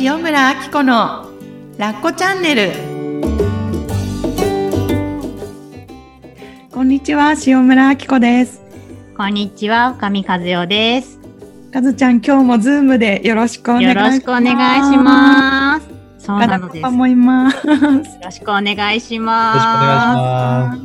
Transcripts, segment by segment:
塩村あき子のラッコチャンネルこんにちは塩村あき子ですこんにちは、上和代です。かずちゃん今日もズームでよろしくお願いしますよろしくお願いします。そうなのです。よパもいますろしくお願いしよろしくお願いします。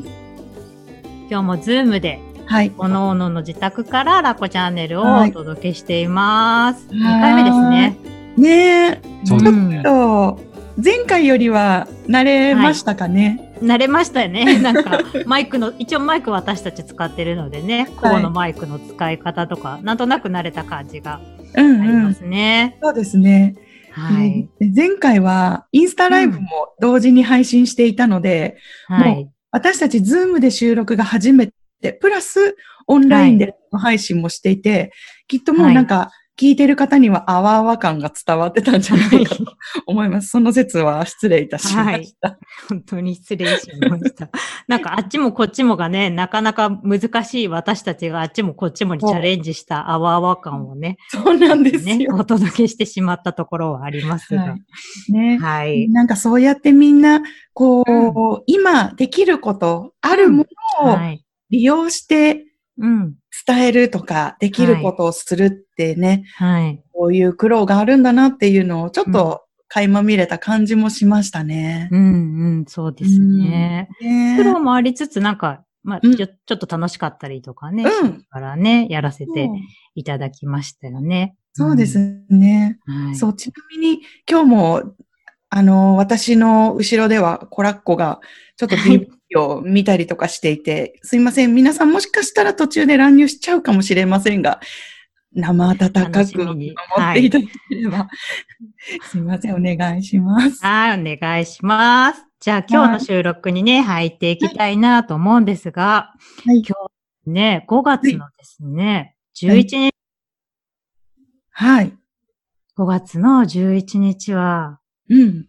今日もズームで、はいおのおのの自宅からラコチャンネルをはいお届けしています。い2回目ですね。ねちょんっと前回よりは慣れましたかね、慣れましたよね。なんか、マイクの、一応マイク私たち使ってるのでね、こうのマイクの使い方とか、なんとなく慣れた感じがうんうん。ありますね。そうですね、はい。で前回はインスタライブも同時に配信していたので、はい。私たちズームで収録が初めて、プラスオンラインでの配信もしていて、きっともうなんか聞いてる方にはあわあわ感が伝わってたんじゃないかと思います。その説は失礼いたしました。本当に失礼しました。なんかあっちもこっちもがね、なかなか難しい私たちがあっちもこっちもにチャレンジしたあわあわ感をね、そうなんですね、よ。お届けしてしまったところはありますが。ははい。いねなんかそうやってみんな、こう、今できること、あるものをはい。利用してうん。伝えるとか、できることをするってね、はい。こういう苦労があるんだなっていうのをちょっと垣間見れた感じもしましたね。うんうん、そうですね。ね苦労もありつつ、なんか、まあ、うんちょっと楽しかったりとかね、うんしながらね、やらせていただきましたよね。そうですね。そう、ちなみに今日も、あの、私の後ろではコラッコがちょっと DV を見たりとかしていて、すいません。皆さんもしかしたら途中で乱入しちゃうかもしれませんが、生温かく守っていただければ、すいません。お願いします。はい、お願いします。じゃあ今日の収録にね、入っていきたいなと思うんですが、はい今日ね、5月のですね、はい11日、はい。5月の11日はうん。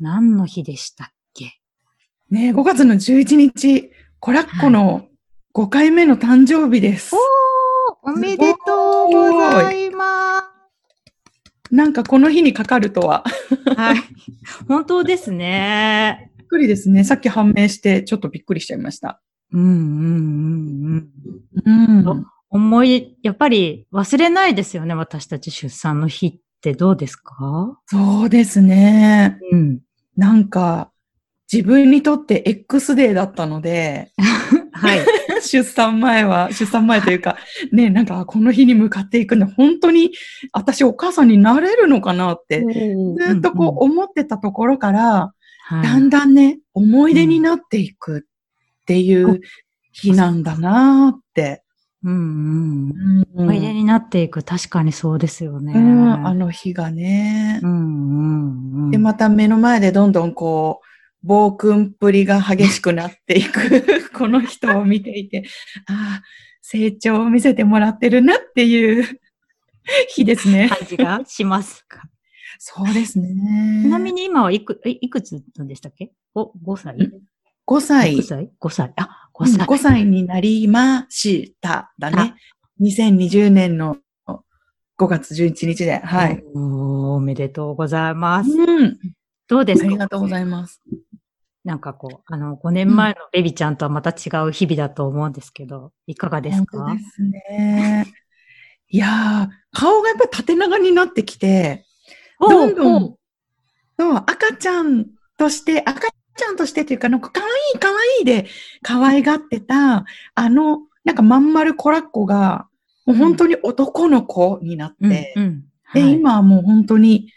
何の日でしたっけ？ね5月の11日、コラッコの5回目の誕生日です。おおめでとうございまなんかこの日にかかるとは。す。はい。本当ですね。びっくりですね。さっき判明してちょっとびっくりしちゃいました。うんうんうんうんうん。思い、やっぱり忘れないですよね、私たち出産の日ってどうですか？そうですね。うん。なんか、自分にとって X デーだったので、はい。出産前は、出産前というか、ね、なんかこの日に向かっていくんだ。本当に私お母さんになれるのかなって、ずっとこう思ってたところから、はいだんだんね、思い出になっていくっていう日なんだなーって。うんうん。うん思い出になっていく。確かにそうですよね。うんあの日がねう。んうんうん。で、また目の前でどんどんこう、暴君っぷりが激しくなっていく、この人を見ていて、ああ、成長を見せてもらってるなっていう日ですね。感じがしますか。そうですね。ちなみに今はいく、えいくつなんでしたっけ ?5 5歳5歳 ?6、歳 ?5 歳。あ、5歳。5歳になりました。だね。2020年の5月11日で。はい。おめでとうございます。うん。どうですか？ありがとうございます。なんかこう、あの、5年前のベビちゃんとはまた違う日々だと思うんですけど、いかがですか？本当ですね。いやー、顔がやっぱ縦長になってきて、どんどん、そう、赤ちゃんとして、赤ちゃんとしてっていうか、なんか可愛い可愛いで可愛がってた、あの、なんかまん丸コラッコが、もう本当に男の子になって、うんうんで、はい今はもう本当に、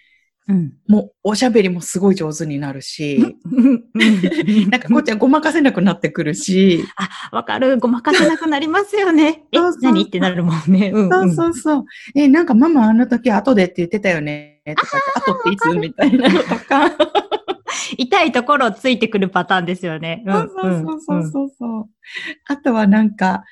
うんもうおしゃべりもすごい上手になるし、なんかこっちはごまかせなくなってくるし、あ、わかる。ごまかせなくなりますよね。えそうそう、何ってなるもんね。うん、そうそうそう。え、なんかママあの時後でって言ってたよね。とか後っていつ？みたいなのとか。痛いところをついてくるパターンですよね。んそうそうそうそうそうそう。あとはなんか、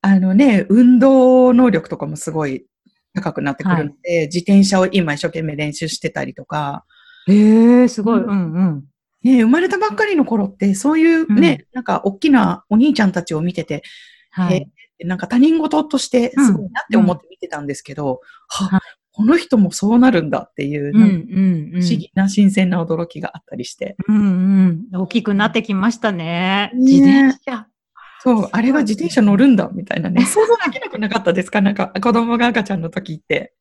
あのね、運動能力とかもすごい高くなってくるので、自転車を今一生懸命練習してたりとか、へえ、すごい。ううんうん。ね、生まれたばっかりの頃って、そういうね、なんか大きなお兄ちゃんたちを見てて、はい。なんか他人事としてすごいなって思って見てたんですけど、ははいこの人もそうなるんだっていう。不思議な新鮮な驚きがあったりして。うんうん。大きくなってきましたね。ね自転車。そう、あれが自転車乗るんだ、みたいなね。想像でき なくなかったですか？なんか、子供が赤ちゃんの時って。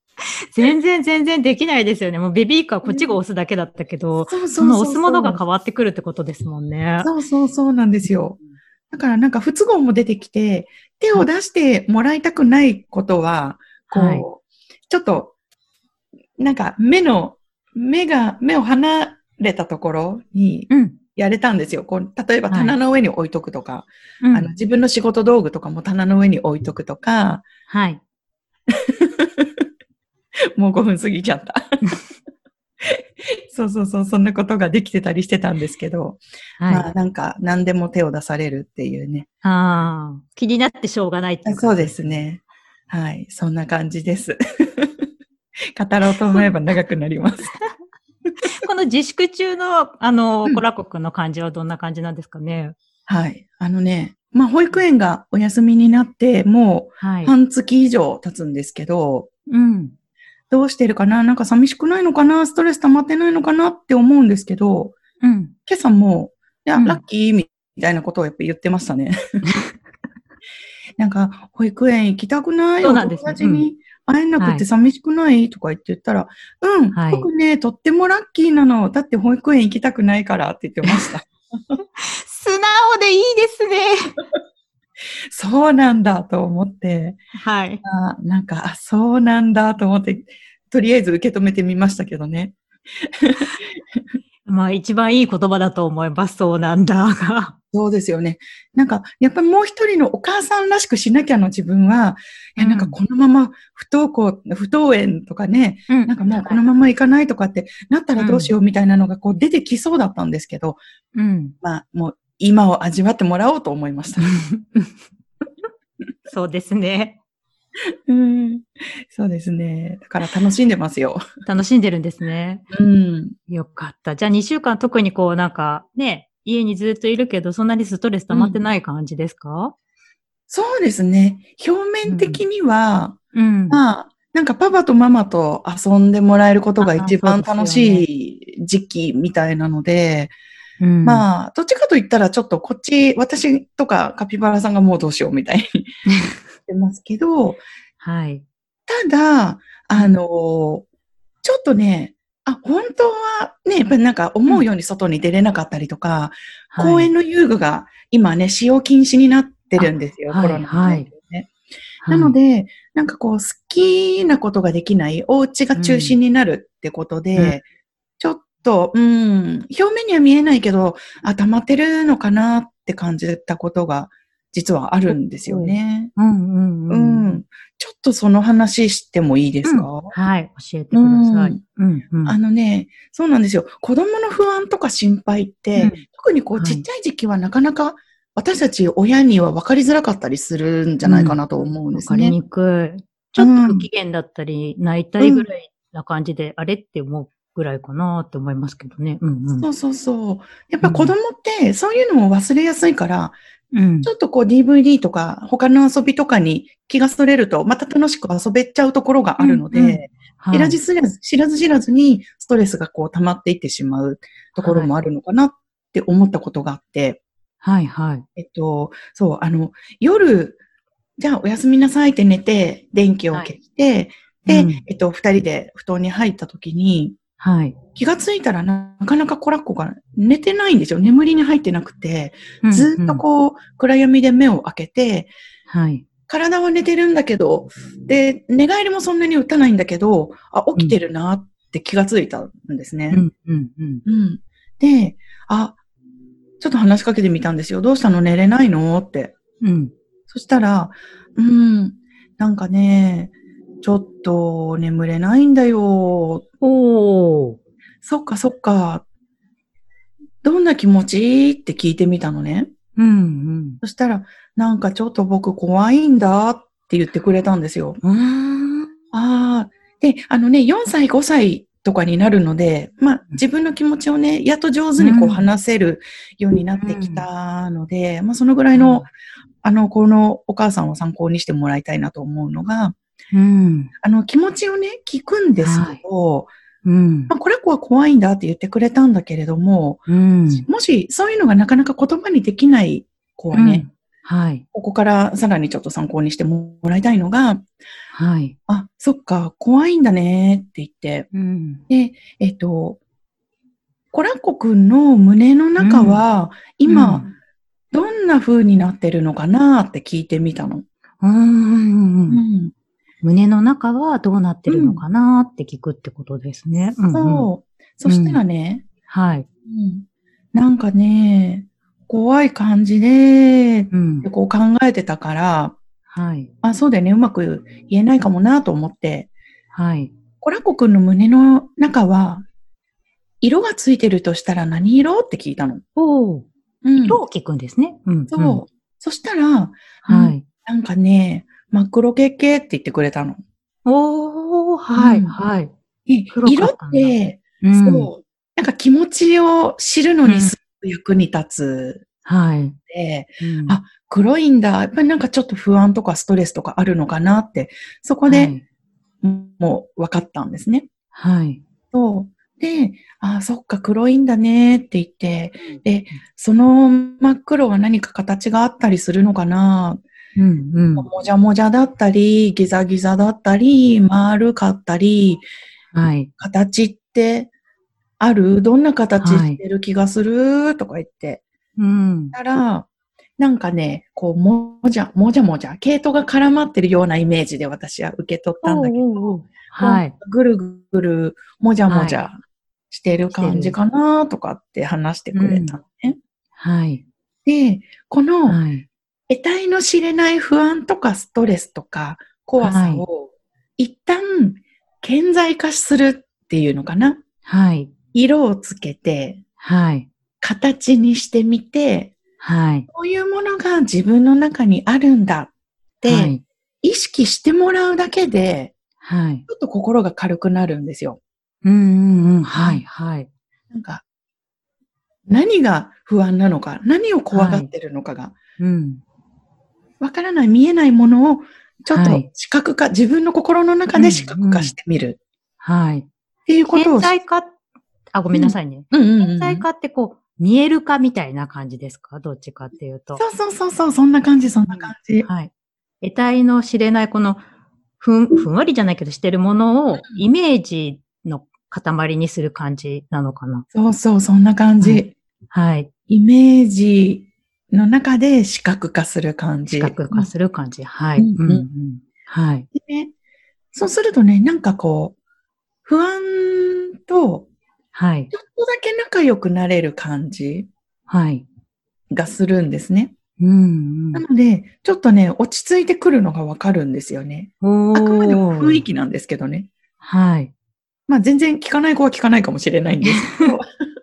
全然全然できないですよね。もうベビーカーこっちが押すだけだったけど、その押すものが変わってくるってことですもんね。そうそうそうなんですよ。だからなんか不都合も出てきて、手を出してもらいたくないことは、こう、はいちょっと、なんか目の、目が、目を離れたところにうん。やれたんですよ。こう例えばはい棚の上に置いとくとか、うんあの自分の仕事道具とかも棚の上に置いとくとか、はい。もう5分過ぎちゃった。そうそうそう、そんなことができてたりしてたんですけど、まはい。あなんか何でも手を出されるっていうね。ああ。気になってしょうがないっていうかそうですね。はい、そんな感じです。語ろうと思えば長くなります。この自粛中の、あのう、んコラコ君の感じはどんな感じなんですかね。はい。あのね、まあ保育園がお休みになって、もはい。う半月以上経つんですけど、うん。どうしてるかな？なんか寂しくないのかな？ストレス溜まってないのかなって思うんですけど、うん。今朝も、いや、うんラッキーみたいなことをやっぱ言ってましたね。なんか、保育園行きたくないそうなんですねお友達に会えなくはいて寂しくない？とか言って言ったら、うん、はい僕ね、とってもラッキーなの。だって保育園行きたくないからって言ってました。素直でいいですね。そうなんだと思って、はい。あなんか、あ、そうなんだと思って、とりあえず受け止めてみましたけどね。まあ、一番いい言葉だと思います。そうなんだが。そうですよね。なんか、やっぱりもう一人のお母さんらしくしなきゃの自分は、いや、なんかうんこのまま不登校、不登園とかね、うんなんかもうこのまま行かないとかってなったらどうしようみたいなのがこう出てきそうだったんですけど、うん。まあもう今を味わってもらおうと思いました。そうですね。うん、そうですね。だから楽しんでますよ。楽しんでるんですね。うん。よかった。じゃあ2週間特にこうなんかね、家にずっといるけど、そんなにストレス溜まってない感じですか？そうですね。表面的には、うん。まあ、なんかパパとママと遊んでもらえることが一番あ楽しい時期みたいなので、うん、まあ、どっちかと言ったらちょっとこっち、私とかカピバラさんがもうどうしようみたいに言ってますけど、はい。ただ、あの、ちょっとね、あ、本当はね、やっぱりなんか思うように外に出れなかったりとか、公園の遊具が今ね、使用禁止になってるんですよ、あコロナのはい。なので、なんかこう、好きなことができない、お家が中心になるってことで、うん。ちょっと、うん、表面には見えないけど、あ、溜まってるのかなって感じたことが、実はあるんですよね。うんうんううん。ん。ちょっとその話してもいいですか、はい。教えてください。うんうん。あのね、そうなんですよ。子供の不安とか心配って、うん特にこう、はいちっちゃい時期はなかなか私たち親には分かりづらかったりするんじゃないかなと思うんですね。わかりにくい。ちょっと不機嫌だったり、泣いたりぐらいな感じで、あれって思うぐらいかなって思いますけどね。うんうん。そうそうそう。やっぱ子供ってそういうのも忘れやすいから、うん。ちょっとこう DVD とか他の遊びとかに気がそれるとまた楽しく遊べちゃうところがあるので、うんうん。はい。知らず知らず知らず知らずにストレスがこう溜まっていってしまうところもあるのかなって思ったことがあって、はいはい。えっと、そう、あの、夜、じゃあおやすみなさいって寝て、電気を消して、で、うん。えっと、二人で布団に入った時に、はい。気がついたらなかなかコラッコが寝てないんですよ。眠りに入ってなくて、ずっとうこう、暗闇で目を開けて、ん。はい。体は寝てるんだけど、で、寝返りもそんなに打たないんだけど、あ、起きてるなって気がついたんですね。うんうんうん。うん。で、あ、ちょっと話しかけてみたんですよ。どうしたの？寝れないの？って。うん。そしたら、うん、なんかね、ちょっと眠れないんだよ。おー。そっかそっか。どんな気持ち？って聞いてみたのね。うんうん。そしたら、なんかちょっと僕怖いんだって言ってくれたんですよ。うーん。ああ。で、あのね、4歳、5歳とかになるので、まあ自分の気持ちをね、やっと上手にこううん話せるようになってきたので、まあそのぐらいの、あの、このお母さんを参考にしてもらいたいなと思うのが、うん。あの、気持ちをね、聞くんですけど、うん。まあ、これ子は怖いんだって言ってくれたんだけれども、うん。もしそういうのがなかなか言葉にできない子はね、はい。ここからさらにちょっと参考にしてもらいたいのが、はい。あ、そっか、怖いんだねって言って、うん。で、えっと、コラッコくんの胸の中は、今、どんな風になってるのかなって聞いてみたの。うん、うん。ううん。ん。胸の中はどうなってるのかなって聞くってことですね。うんうんそう。そしたらね、はい。うんなんかね、怖い感じで、うん。こう考えてたから、はい。あ、そうだよね、うまく言えないかもなと思って、はい。コラコくんの胸の中は、色がついてるとしたら何色って聞いたの。おー。うん。色を聞くんですね。うん。そう。うんそしたら、はい。なんかね、真っ黒系系って言ってくれたの。おー、はい、うんはい。色って、うんそう、なんか気持ちを知るのにすごく役に立つはい。で、うんあ黒いんだ。やっぱりなんかちょっと不安とかストレスとかあるのかなって、そこでもう分かったんですね。はい。そう。で、あそっか、黒いんだねって言って、で、その真っ黒は何か形があったりするのかなうん、うん。もじゃもじゃだったり、ギザギザだったり、丸かったり、はい。形ってある？どんな形してる気がする、とか言って。うん。たら、なんかね、こう、もじゃ、もじゃもじゃ、毛糸が絡まってるようなイメージで私は受け取ったんだけど、はい。ぐるぐる、もじゃもじゃしてる感じかなとかって話してくれたのね。はい。で、この、はい。得体の知れない不安とかストレスとか怖さを、一旦、顕在化するっていうのかなはい。色をつけて、はい。形にしてみて、はい。こういうものが自分の中にあるんだって、はい。意識してもらうだけで、はい。ちょっと心が軽くなるんですよ。うんうんうん。はい。はい。なんか、何が不安なのか、何を怖がってるのかが、うん。わからない、見えないものを、ちょっとはい視覚化、自分の心の中で視覚化してみるはい。っていうこと顕をし、在化、あ、ごめんなさいね。うんうんうん顕在化ってこう、見える化みたいな感じですか？どっちかっていうと。そうそうそうそう、そんな感じ、そんな感じ。はい。得体の知れないこの、ふん、ふんわりじゃないけどしてるものをイメージの塊にする感じなのかな？そうそう、そんな感じ。ははい。イメージの中で視覚化する感じ。視覚化する感じ。はい。うんうんうんうんはい。でね、そうするとね、なんかこう、不安とはい。ちょっとだけ仲良くなれる感じはい。がするんですね。うんなので、ちょっとね、落ち着いてくるのがわかるんですよね。あくまでも雰囲気。気なんですけどね。はい。まあ全然聞かない子は聞かないかもしれないんですけど。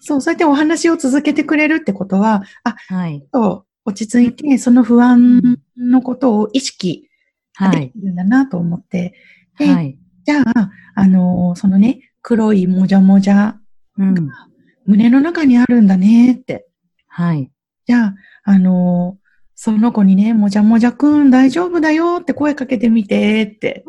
そう、そうやってお話を続けてくれるってことは、あ、はい。と落ち着いて、その不安のことを意識はい。できるんだなと思って、ではい。じゃあ、あのーそのね、黒いもじゃもじゃ、うん。胸の中にあるんだねって。はい。じゃあ、あのーその子にね、もじゃもじゃくん大丈夫だよって声かけてみてって。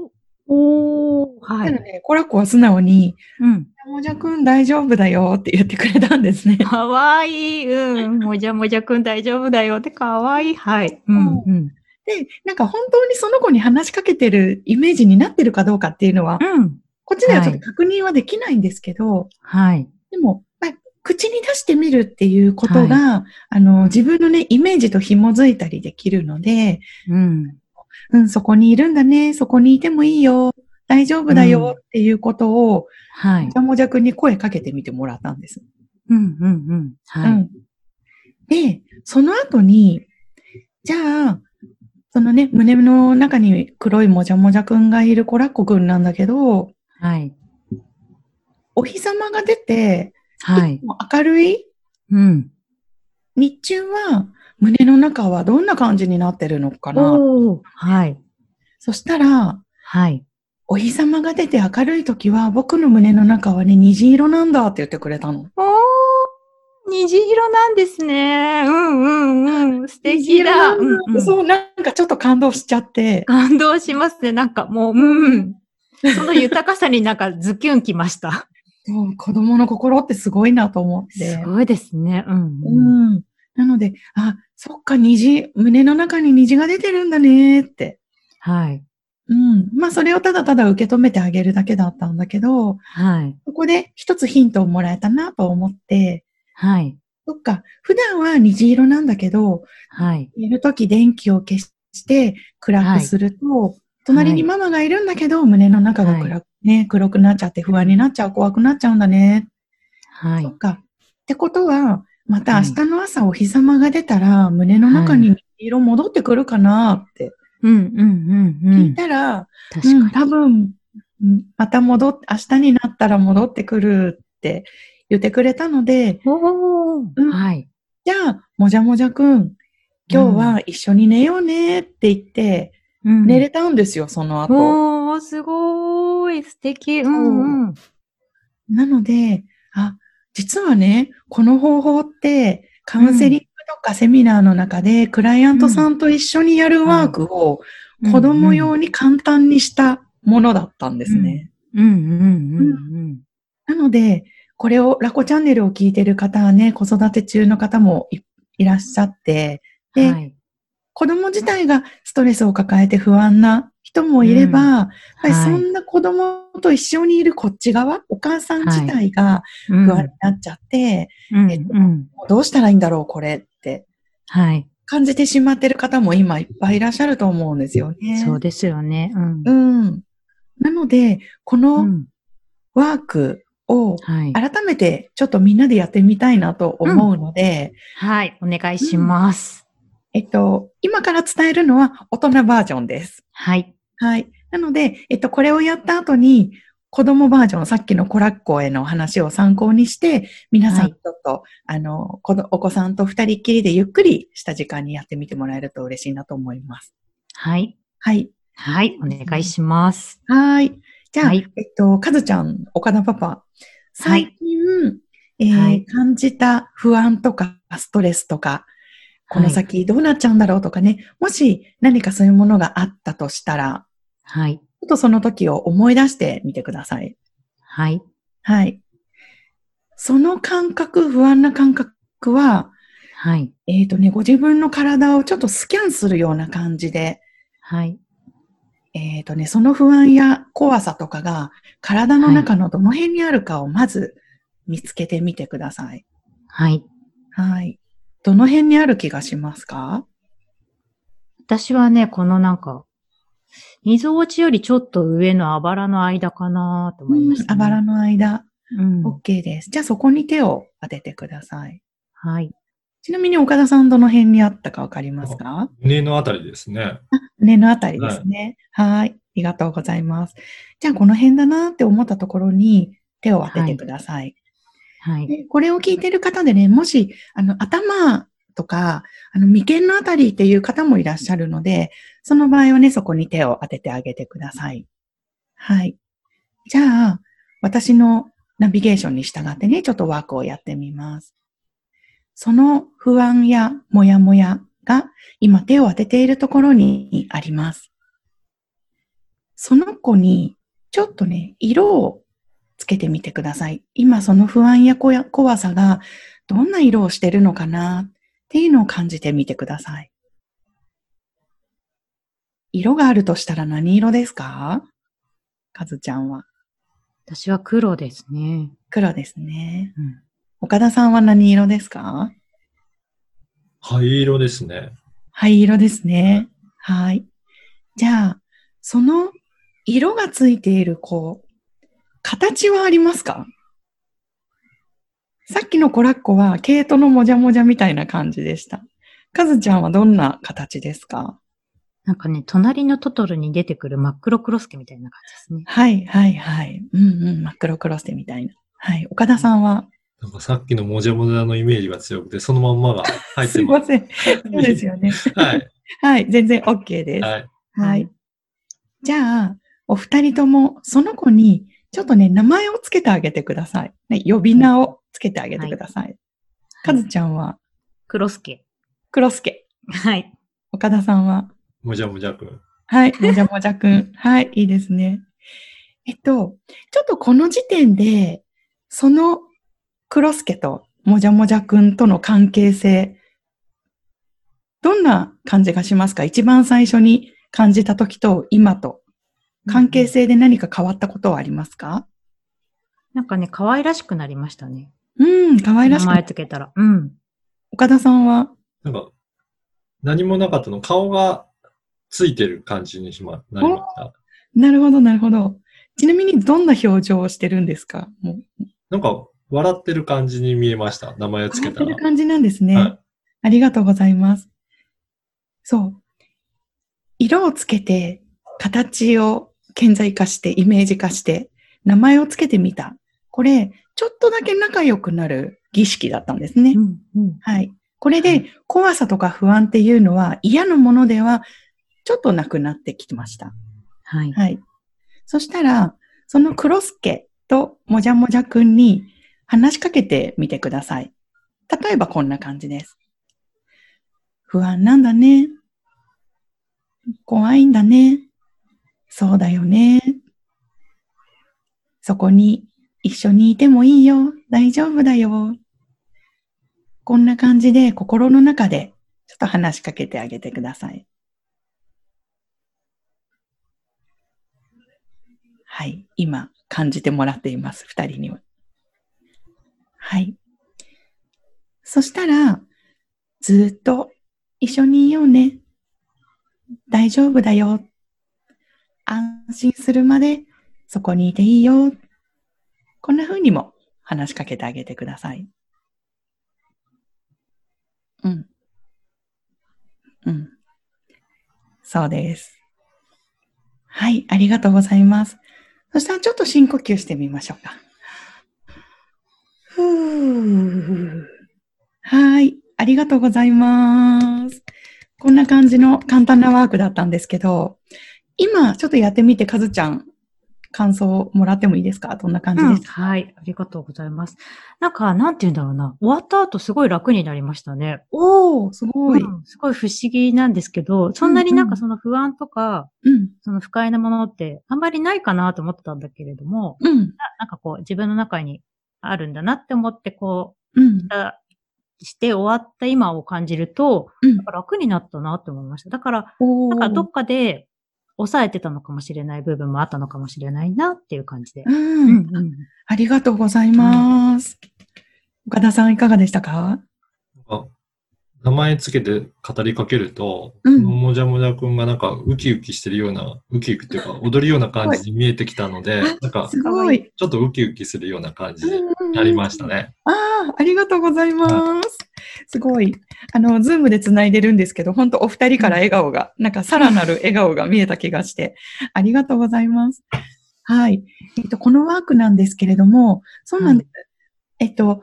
おー。はい。ただね、コラコは素直に、うん。もじゃくん大丈夫だよって言ってくれたんですね。かわいい。うん。もじゃもじゃくん大丈夫だよってかわいい。はい。うん。うん。で、なんか本当にその子に話しかけてるイメージになってるかどうかっていうのは、うん。こっちではちょっと確認はできないんですけど、はい。でも、まあ、口に出してみるっていうことが、あの、自分のね、イメージと紐づいたりできるので、うん。うん、そこにいるんだね、そこにいてもいいよ、大丈夫だよっていうことを、はいじ。ゃもじゃくんに声かけてみてもらったんです。うん。うん。うん。はい。うん。で、その後に、じゃあ、そのね、胸の中に黒いもじゃもじゃくんがいるコラッコくんなんだけど、はい。お日様が出て、はい。明るいうん。日中は胸の中はどんな感じになってるのかな？はい。そしたら、はい。お日様が出て明るい時は僕の胸の中はね、虹色なんだって言ってくれたの。おー。虹色なんですね。うんうんうん。素敵だ。うんうん、そう、なんかちょっと感動しちゃって。感動しますね。なんかもう、うん。その豊かさになんかズキュンきました。そう子供の心ってすごいなと思って。すごいですね。うん、うん。うん。なので、あ、そっか、虹、胸の中に虹が出てるんだねって。はい。うん。まあ、それをただただ受け止めてあげるだけだったんだけど、はい。そこで一つヒントをもらえたなと思って、はい。そっか、普段は虹色なんだけど、はい。寝るとき電気を消して暗くすると、隣にママがいるんだけど、胸の中が暗く、ね、黒くなっちゃって不安になっちゃう、怖くなっちゃうんだね。はいそっ。か。ってことは、また明日の朝お日様が出たら、胸の中に虹色戻ってくるかなってうん、うん、うん、う聞いん。たら、確うん、かに。多分、うんまた戻っ、明日になったら戻ってくるって言ってくれたので、おーうんはい。じゃあ、もじゃもじゃくん、今日は一緒に寝ようねって言って、うん寝れたんですよ、その後。おー、すごーい。素敵。うん、うん。なので、あ、実はね、この方法って、カウンセリングとかセミナーの中で、クライアントさんと一緒にやるワークを子供用に簡単にしたものだったんですね。うん、うん、うん、なので、これを、ラコチャンネルを聞いてる方はね、子育て中の方もいいらっしゃって、うん。ではい。子供自体がストレスを抱えて不安な人もいれば、うんやっぱりそはいんな子供と一緒にいるこっち側、お母さん自体がうん不安になっちゃって、うん、えっとうん。もうどうしたらいいんだろう、これってはい。感じてしまってる方も今いっぱいいらっしゃると思うんですよね。そうですよね。うん。うん。なので、こうのんワークをはい。改めてちょっとみんなでやってみたいなと思うので、はい。お願いします。えっと、今から伝えるのは大人バージョンです。はい。はい。なので、えっと、これをやった後に、子供バージョン、さっきのコラッコへの話を参考にして、皆さんはいちょっと、あの、このお子さんと二人っきりでゆっくりした時間にやってみてもらえると嬉しいなと思います。はい。はい。はい。お願いします。はい。じゃあ、はいえっと、かずちゃん、岡田パパ、最近、えーはい感じた不安とかストレスとか、この先どうなっちゃうんだろうとかね、もし何かそういうものがあったとしたら、はい。ちょっとその時を思い出してみてください。はい。はい。その感覚、不安な感覚は、はい。えっ、とね、ご自分の体をちょっとスキャンするような感じで、はい。えっ、とね、その不安や怖さとかが体の中のどの辺にあるかをまず見つけてみてください。はい。はい。どの辺にある気がしますか？私はね、このなんか、溝落ちよりちょっと上のあばらの間かなと思いました、ね。あばらの間。うん。OK です。じゃあそこに手を当ててください。はい。ちなみに岡田さんどの辺にあったかわかりますか？胸のあたりですね。胸のあたりですね。はい。ありがとうございます。じゃあこの辺だなって思ったところに手を当ててください。はい。でこれを聞いてる方でね、もし、あの、頭とか、あの、眉間のあたりっていう方もいらっしゃるので、その場合はね、そこに手を当ててあげてください。はい。じゃあ、私のナビゲーションに従ってね、ちょっとワークをやってみます。その不安やモヤモヤが今手を当てているところにあります。その子にちょっとね、色をつけてみてください。今その不安やこや怖さがどんな色をしてるのかなっていうのを感じてみてください。色があるとしたら何色ですか？かずちゃんは。私は黒ですね。黒ですね。うん。岡田さんは何色ですか？灰色ですね。灰色ですね。はい。じゃあ、その色がついている子、形はありますか？さっきのコラッコは毛糸のもじゃもじゃみたいな感じでした。かずちゃんはどんな形ですか？なんかね、隣のトトロに出てくる真っ黒クロスケみたいな感じですね。はい、はい、はい。うんうん、真っ黒クロステみたいな。はい。岡田さんは？なんかさっきのもじゃもじゃのイメージが強くて、そのまんまが入ってま。すいますせん。そうですよね。はい。はい、全然 OK です。はい。はい。じゃあ、お二人とも、その子に、ちょっとね、名前をつけてあげてください。ね、呼び名をつけてあげてください。かずちゃんは？黒助。黒助。はい。岡田さんは？もじゃもじゃくん。はい。もじゃもじゃくん。はい。いいですね。えっと、ちょっとこの時点で、その黒助ともじゃもじゃくんとの関係性、どんな感じがしますか？一番最初に感じた時と今と関係性で何か変わったことはありますか？なんかね、可愛らしくなりましたね。うん、可愛らし名前く。つけたら。うん。岡田さんは？なんか、何もなかったの、顔がついてる感じにしま、なりました。なるほど、なるほど。ちなみにどんな表情をしてるんですか？もう、なんか、笑ってる感じに見えました。名前をつけたら笑ってる。感じなんですね。はいありがとうございます。そう。色をつけて、形を顕在化して、イメージ化して、名前をつけてみた。これ、ちょっとだけ仲良くなる儀式だったんですね。うん。うん。はい。これはで、怖さとか不安っていうのは嫌なものでは、ちょっとなくなってきました。はい。はい。そしたら、そのクロスケともじゃもじゃくんに話しかけてみてください。例えばこんな感じです。不安なんだね。怖いんだね。そうだよね。そこに一緒にいてもいいよ。大丈夫だよ。こんな感じで心の中でちょっと話しかけてあげてください。はい。今、感じてもらっています。二人には。はい。そしたら、ずっと一緒にいようね。大丈夫だよ。安心するまでそこにいていいよ。こんな風にも話しかけてあげてください。うん。うん。そうです。はい、ありがとうございます。そしたらちょっと深呼吸してみましょうか。ふー。はい、ありがとうございます。こんな感じの簡単なワークだったんですけど、今ちょっとやってみて、かずちゃん、感想もらってもいいですか？どんな感じうんですか、はい。ありがとうございます。なんか、なんて言うんだろうな。終わった後すごい楽になりましたね。おー、すごい。うんすごい不思議なんですけど、そんなになんかその不安とか、うん、その不快なものってあんまりないかなと思ってたんだけれども、うん、ななんかこう自分の中にあるんだなって思ってこうんう、、たして終わった今を感じると、楽になったなって思いました。だから、なんかどっかで抑えてたのかもしれない部分もあったのかもしれないなっていう感じで。うん、うんうんありがとうございます。岡田さんいかがでしたか？あ名前つけて語りかけると、うんもじゃもじゃくんがなんかウキウキしてるような、ウキウキっていうか踊るような感じに見えてきたので、なんかすごい。ちょっとウキウキするような感じにうんなりましたね。ああ、ありがとうございます。すごい。あの、ズームで繋いでるんですけど、本当お二人から笑顔が、なんかさらなる笑顔が見えた気がして、ありがとうございます。はい。えっと、このワークなんですけれども、そうなんです。えっと、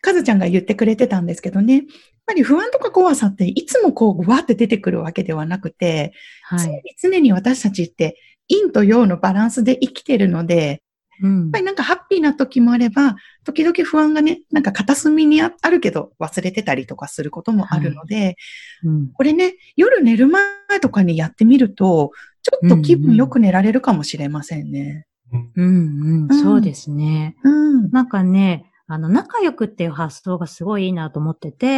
かずちゃんが言ってくれてたんですけどね、やっぱり不安とか怖さっていつもこう、わーって出てくるわけではなくて、はい。常に私たちって陰と陽のバランスで生きてるので、うん。やっぱりなんかハッピーな時もあれば、時々不安がね、なんか片隅にああるけど忘れてたりとかすることもあるので、うん。これね、夜寝る前とかにやってみると、ちょっと気分よく寝られるかもしれませんね。うん。うんううん。ん、そうですね。うん。なんかね、あの、仲良くっていう発想がすごいいいなと思ってて、や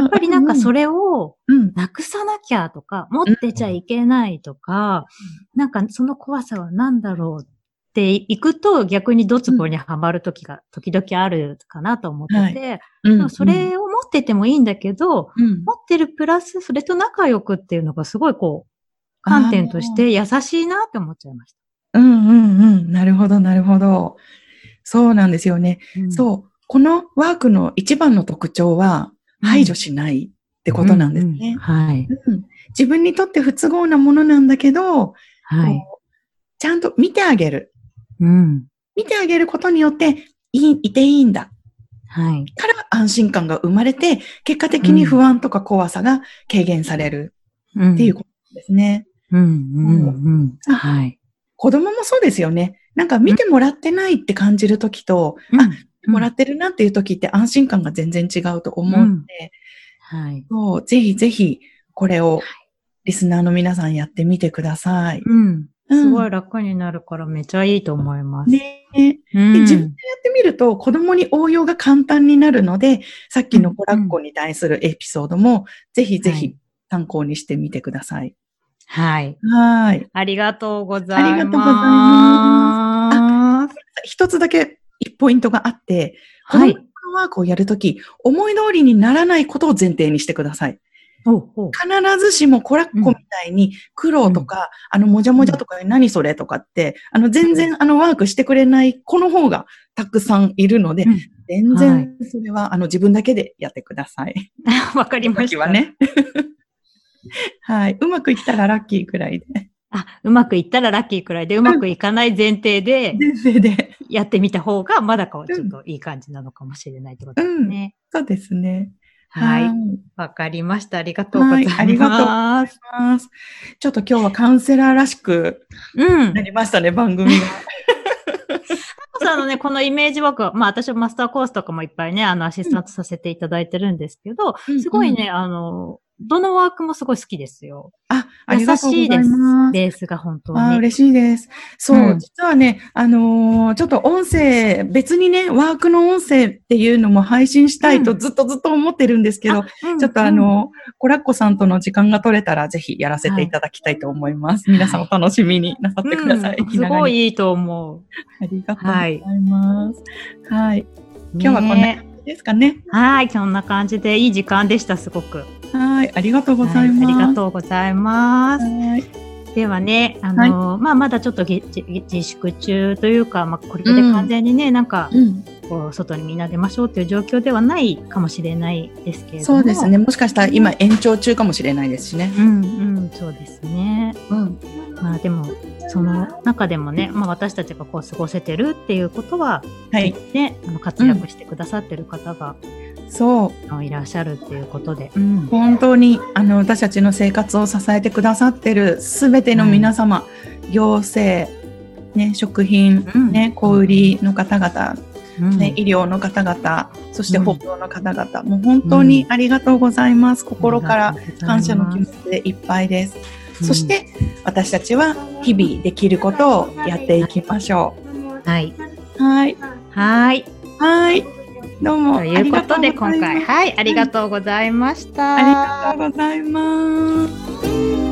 やっぱりなんかそれをうん。なくさなきゃとか、持ってちゃいけないとか、なんかその怖さは何だろうっていくと逆にドツボにはまる時が時々あるかなと思ってて、それを持っててもいいんだけど、うん、持ってるプラスそれと仲良くっていうのがすごいこう、観点として優しいなって思っちゃいましうんうんうん。なるほど、なるほど。そうなんですよね。た。うんそう。このワークの一番の特徴は、排除しないってことなんですね。うんうんはい。うん自分にとって不都合なものなんだけど、はい。ちゃんと見てあげる。うん。見てあげることによって、いい、いていいんだ。はい。から安心感が生まれて、結果的に不安とか怖さが軽減されるうんっていうことですね。うん、うん、うん。あはい。子供もそうですよね。なんか見てもらってないって感じるときと、うんあ、もらってるなっていう時って安心感が全然違うと思うので、はい。そうぜひぜひこれをリスナーの皆さんやってみてください。うん。うんすごい楽になるからめちゃいいと思います。ねうんで自分でやってみると子供に応用が簡単になるので、さっきのコラッコに対するエピソードも、ぜひぜひはい参考にしてみてください。はい。はい。ありがとうございます。ありがとうございます。一つだけポイントがあって、このはい。ワークをやるとき、思い通りにならないことを前提にしてください。必ずしもコラッコみたいに苦労とか、あの、もじゃもじゃとか、何それとかって、あの、全然あの、ワークしてくれない子の方がたくさんいるので、うん全然それは、あの、自分だけでやってください。わかりました。時は。ね。はい。うまくいったらラッキーくらいで。あ、うまくいったらラッキーくらいで、うまくいかない前提で先生で。やってみた方が、まだかはちょっといい感じなのかもしれないってことですね。そうですね。はい。い。わかりました。ありがとうございます。はいありがとうございます。ちょっと今日はカウンセラーらしくうんな。りましたね、番組が。あのね、このイメージワークは、まあ私はマスターコースとかもいっぱいね、あの、アシスタントさせていただいてるんですけど、うんすごいね、あの、どのワークもすごい好きですよ。あ、あり優がとうございしいですます。。ベースが本当あーに。嬉しいです。そう、うん実はね、あのーちょっと音声、別にね、ワークの音声っていうのも配信したいとうんずっとずっと思ってるんですけど、うんちょっとあ、の、コラッコさんとの時間が取れたらぜひやらせていただきたいと思います。皆さんお楽しみになさってください。うんすごいいいと思ありがとうございます。はい。う。今日はこんなね感じですかね。はい、そんな感じでいい時間でした、すごく。はい。ありがとうございます。はい、ありがとうございます。はい。ではね、あの、まあ、まだちょっと自粛中というか、まあ、これで完全にね、なんか、うん。こう、外にみんな出ましょうっていう状況ではないかもしれないですけれども。そうですね。。もしかしたら今延長中かもしれないですしね。うん、うん、そうですね。うん。まあ、でも、その中でもね、まあ、私たちがこう過ごせてるっていうことは、はい。ね、あの活躍してくださってる方が、そう。いらっしゃるっていうことで。うん。本当にあの私たちの生活を支えてくださってるすべての皆様、行政、ね、食品、うんね、小売りの方々、うんね、医療の方々、そしてうん報道の方々、もう本当にありがとうございます。心から感謝の気持ちでいっぱいです。そし、て私たちは日々できることをやっていきましょうんはい。う。はい。はい。はい。どうも。ということで、今回、はい、ありがとうございました。ありがとうございます。